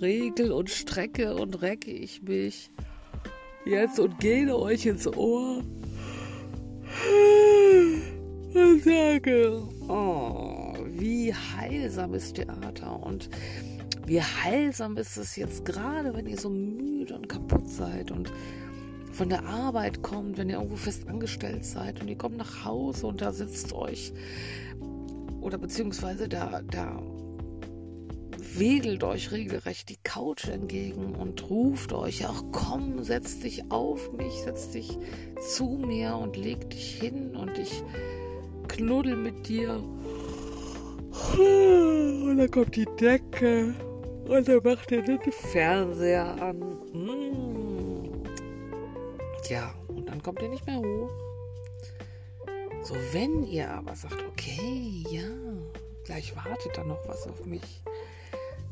regel und strecke und recke ich mich jetzt und gehe euch ins Ohr und sage, oh, wie heilsam ist Theater und wie heilsam ist es jetzt gerade, wenn ihr so müde und kaputt seid und von der Arbeit kommt, wenn ihr irgendwo fest angestellt seid und ihr kommt nach Hause und da sitzt euch oder beziehungsweise da, da wedelt euch regelrecht die Couch entgegen und ruft euch, ach komm, setz dich auf mich, setz dich zu mir und leg dich hin und ich knuddel mit dir. Und dann kommt die Decke und dann macht ihr den Fernseher an. Mm. Ja, und dann kommt ihr nicht mehr hoch. So, wenn ihr aber sagt, okay, ja, gleich wartet da noch was auf mich,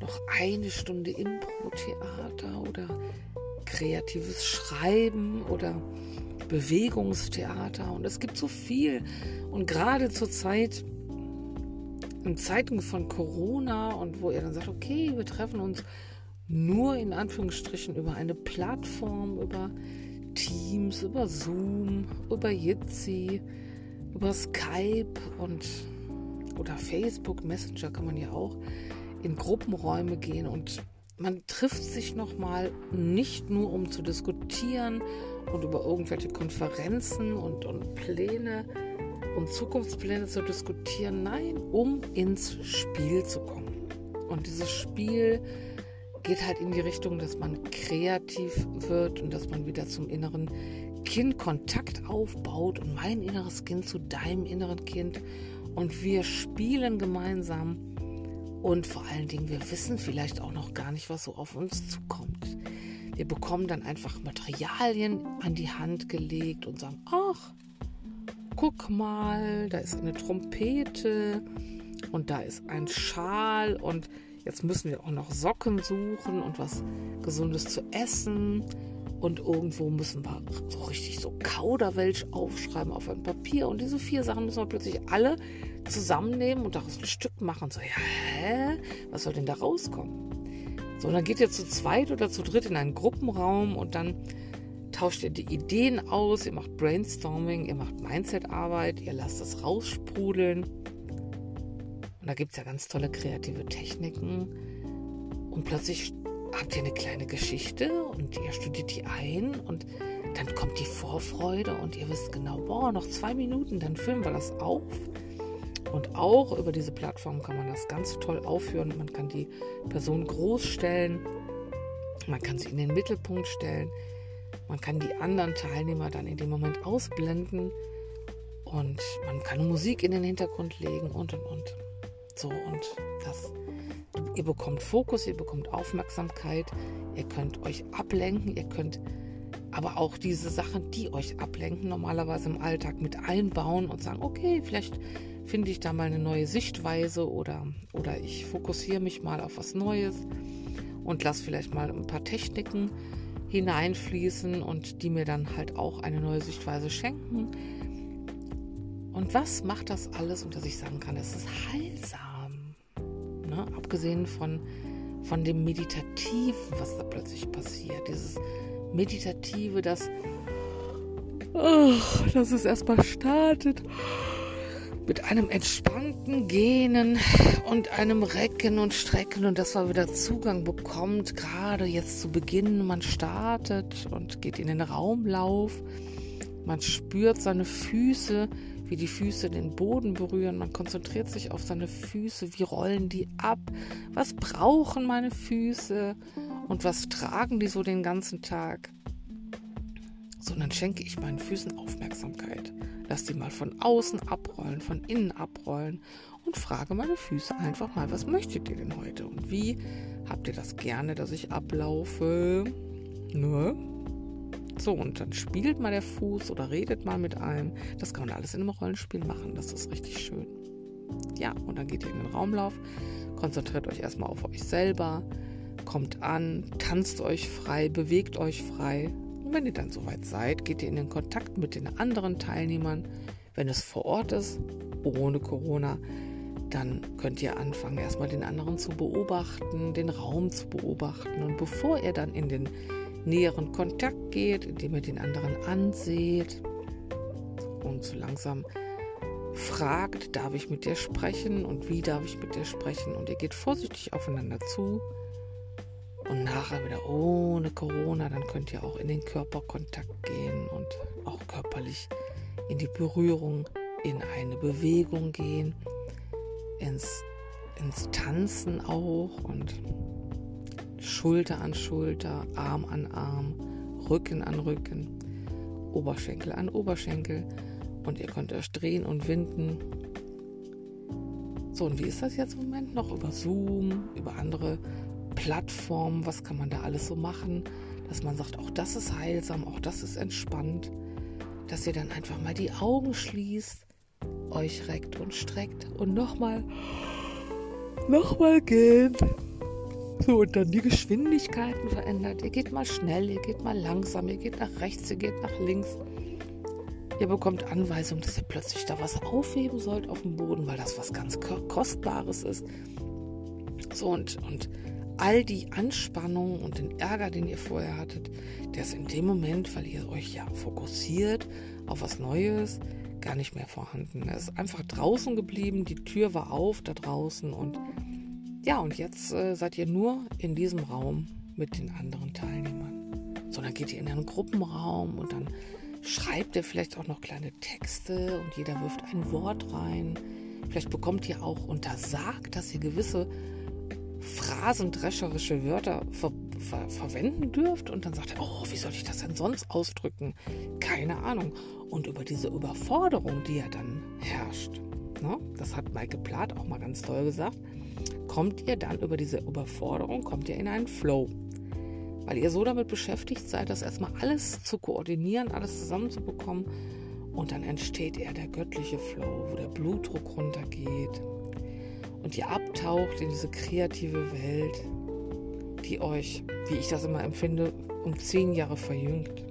noch eine Stunde Impro-Theater oder kreatives Schreiben oder Bewegungstheater. Und es gibt so viel. Und gerade zur Zeit in Zeiten von Corona und wo ihr dann sagt, okay, wir treffen uns nur in Anführungsstrichen über eine Plattform, über Teams, über Zoom, über Jitsi, über Skype und oder Facebook Messenger kann man ja auch in Gruppenräume gehen und man trifft sich nochmal nicht nur um zu diskutieren und über irgendwelche Konferenzen und, und Pläne und Zukunftspläne zu diskutieren, nein, um ins Spiel zu kommen. Und dieses Spiel geht halt in die Richtung, dass man kreativ wird und dass man wieder zum inneren Kind Kontakt aufbaut und mein inneres Kind zu deinem inneren Kind und wir spielen gemeinsam und vor allen Dingen, wir wissen vielleicht auch noch gar nicht, was so auf uns zukommt. Wir bekommen dann einfach Materialien an die Hand gelegt und sagen, ach, guck mal, da ist eine Trompete und da ist ein Schal und jetzt müssen wir auch noch Socken suchen und was Gesundes zu essen. Und irgendwo müssen wir so richtig so Kauderwelsch aufschreiben auf ein Papier. Und diese vier Sachen müssen wir plötzlich alle zusammennehmen und daraus ein Stück machen. So, ja, hä? Was soll denn da rauskommen? So, und dann geht ihr zu zweit oder zu dritt in einen Gruppenraum und dann tauscht ihr die Ideen aus, ihr macht Brainstorming, ihr macht Mindset-Arbeit, ihr lasst es raussprudeln. Und da gibt es ja ganz tolle kreative Techniken. Und plötzlich habt ihr eine kleine Geschichte und ihr studiert die ein und dann kommt die Vorfreude und ihr wisst genau, boah, noch zwei Minuten, dann filmen wir das auf und auch über diese Plattform kann man das ganz toll aufführen. Man kann die Person groß stellen, man kann sie in den Mittelpunkt stellen, man kann die anderen Teilnehmer dann in dem Moment ausblenden und man kann Musik in den Hintergrund legen und und und. So und das. Ihr bekommt Fokus, ihr bekommt Aufmerksamkeit, ihr könnt euch ablenken, ihr könnt aber auch diese Sachen, die euch ablenken, normalerweise im Alltag mit einbauen und sagen, okay, vielleicht finde ich da mal eine neue Sichtweise oder, oder ich fokussiere mich mal auf was Neues und lasse vielleicht mal ein paar Techniken hineinfließen und die mir dann halt auch eine neue Sichtweise schenken. Und was macht das alles, und dass ich sagen kann, es ist heilsam. Ne? Abgesehen von, von dem Meditativen, was da plötzlich passiert. Dieses Meditative, das, oh, dass es erstmal startet mit einem entspannten Gähnen und einem Recken und Strecken und dass man wieder Zugang bekommt, gerade jetzt zu Beginn. Man startet und geht in den Raumlauf. Man spürt seine Füße, wie die Füße den Boden berühren. Man konzentriert sich auf seine Füße. Wie rollen die ab? Was brauchen meine Füße? Und was tragen die so den ganzen Tag? So, und dann schenke ich meinen Füßen Aufmerksamkeit. Lass die mal von außen abrollen, von innen abrollen und frage meine Füße einfach mal, was möchtet ihr denn heute und wie habt ihr das gerne, dass ich ablaufe? Ne? So, und dann spielt mal der Fuß oder redet mal mit einem. Das kann man alles in einem Rollenspiel machen. Das ist richtig schön. Ja, und dann geht ihr in den Raumlauf, konzentriert euch erstmal auf euch selber, kommt an, tanzt euch frei, bewegt euch frei, und wenn ihr dann soweit seid, geht ihr in den Kontakt mit den anderen Teilnehmern, wenn es vor Ort ist, ohne Corona. dann könnt ihr anfangen, erstmal den anderen zu beobachten, den Raum zu beobachten. Und bevor ihr dann in den näheren Kontakt geht, indem ihr den anderen anseht und so langsam fragt, darf ich mit dir sprechen und wie darf ich mit dir sprechen. Und ihr geht vorsichtig aufeinander zu. Und nachher wieder ohne Corona, dann könnt ihr auch in den Körperkontakt gehen und auch körperlich in die Berührung, in eine Bewegung gehen ins, ins Tanzen auch und Schulter an Schulter, Arm an Arm, Rücken an Rücken, Oberschenkel an Oberschenkel und ihr könnt euch drehen und winden. So, und wie ist das jetzt im Moment noch? Über Zoom, über andere Plattformen, was kann man da alles so machen? Dass man sagt, auch das ist heilsam, auch das ist entspannt. Dass ihr dann einfach mal die Augen schließt euch reckt und streckt und nochmal, nochmal geht. So, und dann die Geschwindigkeiten verändert. Ihr geht mal schnell, ihr geht mal langsam, ihr geht nach rechts, ihr geht nach links. Ihr bekommt Anweisungen, dass ihr plötzlich da was aufheben sollt auf dem Boden, weil das was ganz Kostbares ist. So, und, und all die Anspannung und den Ärger, den ihr vorher hattet, der ist in dem Moment, weil ihr euch ja fokussiert auf was Neues, gar nicht mehr vorhanden. Er ist einfach draußen geblieben, die Tür war auf da draußen und ja, und jetzt äh, seid ihr nur in diesem Raum mit den anderen Teilnehmern. So, dann geht ihr in einen Gruppenraum und dann schreibt ihr vielleicht auch noch kleine Texte und jeder wirft ein Wort rein. Vielleicht bekommt ihr auch untersagt, dass ihr gewisse phrasendrescherische Wörter ver ver verwenden dürft und dann sagt er, oh, wie soll ich das denn sonst ausdrücken? Keine Ahnung. Und über diese Überforderung, die ja dann herrscht, ne, das hat Maike Plath auch mal ganz toll gesagt, kommt ihr dann über diese Überforderung, kommt ihr in einen Flow. Weil ihr so damit beschäftigt seid, das erstmal alles zu koordinieren, alles zusammenzubekommen. Und dann entsteht eher der göttliche Flow, wo der Blutdruck runtergeht, und ihr abtaucht in diese kreative Welt, die euch, wie ich das immer empfinde, um zehn Jahre verjüngt.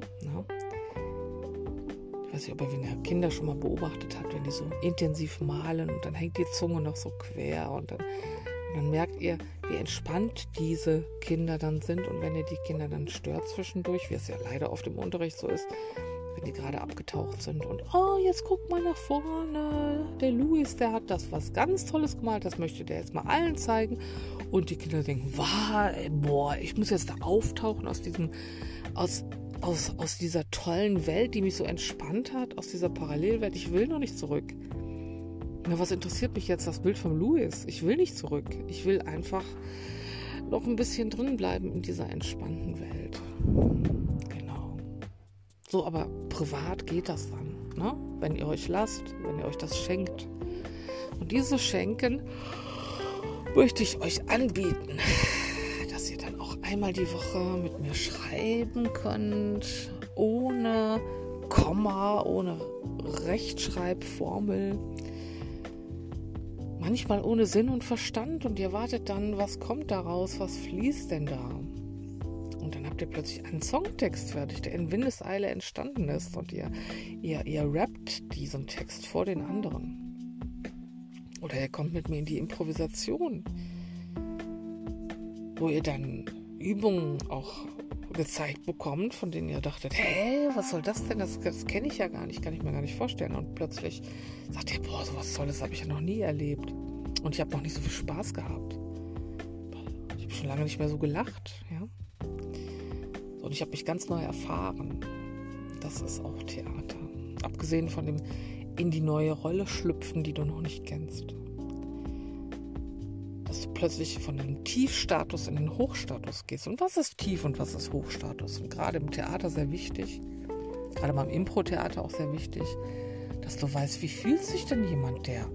Weiß nicht, ob ihr Kinder schon mal beobachtet habt, wenn die so intensiv malen und dann hängt die Zunge noch so quer und dann, und dann merkt ihr, wie entspannt diese Kinder dann sind und wenn ihr die Kinder dann stört zwischendurch, wie es ja leider oft im Unterricht so ist, wenn die gerade abgetaucht sind und oh, jetzt guck mal nach vorne. Der Louis, der hat das was ganz Tolles gemalt, das möchte der jetzt mal allen zeigen. Und die Kinder denken, wow, boah, ich muss jetzt da auftauchen aus diesem, aus, aus, aus dieser tollen Welt, die mich so entspannt hat, aus dieser Parallelwelt. Ich will noch nicht zurück. Na, was interessiert mich jetzt das Bild von Louis? Ich will nicht zurück. Ich will einfach noch ein bisschen drin bleiben in dieser entspannten Welt. So, aber privat geht das dann, ne? wenn ihr euch lasst, wenn ihr euch das schenkt. Und dieses Schenken möchte ich euch anbieten, einmal die Woche mit mir schreiben könnt, ohne Komma, ohne Rechtschreibformel. Manchmal ohne Sinn und Verstand und ihr wartet dann, was kommt daraus, was fließt denn da? habt ihr plötzlich einen Songtext fertig, der in Windeseile entstanden ist und ihr, ihr, ihr rappt diesen Text vor den anderen. Oder ihr kommt mit mir in die Improvisation, wo ihr dann Übungen auch gezeigt bekommt, von denen ihr dachtet, hä, was soll das denn? Das, das kenne ich ja gar nicht, kann ich mir gar nicht vorstellen. Und plötzlich sagt ihr, boah, sowas Tolles habe ich ja noch nie erlebt. Und ich habe noch nicht so viel Spaß gehabt. Ich habe schon lange nicht mehr so gelacht, ja. Und ich habe mich ganz neu erfahren. Das ist auch Theater. Abgesehen von dem in die neue Rolle schlüpfen, die du noch nicht kennst. Plötzlich von dem Tiefstatus in den Hochstatus gehst. Und was ist Tief und was ist Hochstatus? Und gerade im Theater sehr wichtig, gerade beim Impro-Theater auch sehr wichtig, dass du weißt, wie fühlt sich denn jemand, der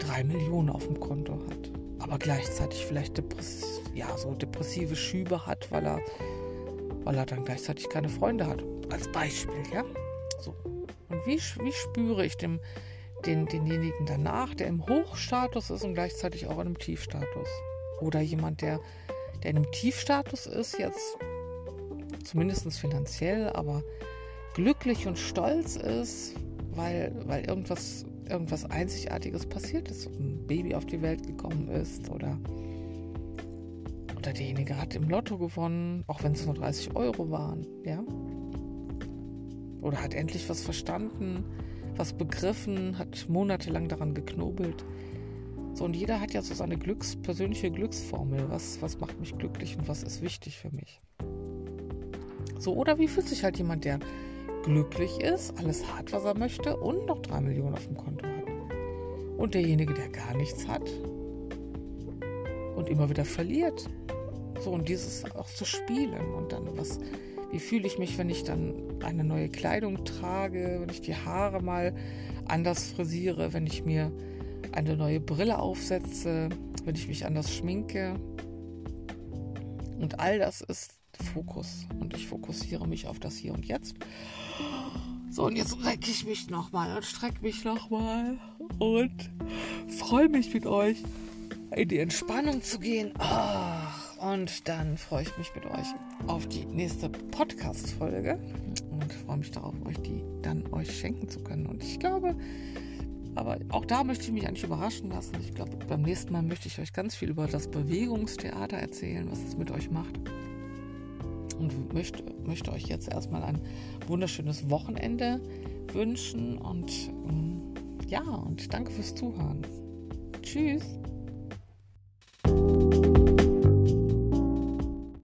drei Millionen auf dem Konto hat, aber gleichzeitig vielleicht depress ja, so depressive Schübe hat, weil er weil er dann gleichzeitig keine Freunde hat. Als Beispiel, ja. So. Und wie, wie spüre ich dem, den, denjenigen danach, der im Hochstatus ist und gleichzeitig auch in einem Tiefstatus? Oder jemand, der, der in einem Tiefstatus ist, jetzt zumindest finanziell, aber glücklich und stolz ist, weil, weil irgendwas irgendwas Einzigartiges passiert ist, ein Baby auf die Welt gekommen ist oder, oder derjenige hat im Lotto gewonnen, auch wenn es nur 30 Euro waren, ja. Oder hat endlich was verstanden, was begriffen, hat monatelang daran geknobelt. So, und jeder hat ja so seine Glücks, persönliche Glücksformel. Was, was macht mich glücklich und was ist wichtig für mich? So, oder wie fühlt sich halt jemand, der glücklich ist, alles hat, was er möchte und noch drei Millionen auf dem Konto hat? Und derjenige, der gar nichts hat und immer wieder verliert. So, und dieses auch zu spielen und dann was, wie fühle ich mich, wenn ich dann eine neue Kleidung trage, wenn ich die Haare mal anders frisiere, wenn ich mir eine neue Brille aufsetze, wenn ich mich anders schminke. Und all das ist Fokus. Und ich fokussiere mich auf das Hier und Jetzt. So, und jetzt recke ich mich nochmal und strecke mich nochmal und freue mich mit euch in die Entspannung zu gehen. Ach, und dann freue ich mich mit euch auf die nächste Podcast-Folge und freue mich darauf, euch die dann euch schenken zu können. Und ich glaube, aber auch da möchte ich mich eigentlich überraschen lassen. Ich glaube, beim nächsten Mal möchte ich euch ganz viel über das Bewegungstheater erzählen, was es mit euch macht. Und möchte, möchte euch jetzt erstmal ein wunderschönes Wochenende wünschen. Und ähm, ja, und danke fürs Zuhören. Tschüss.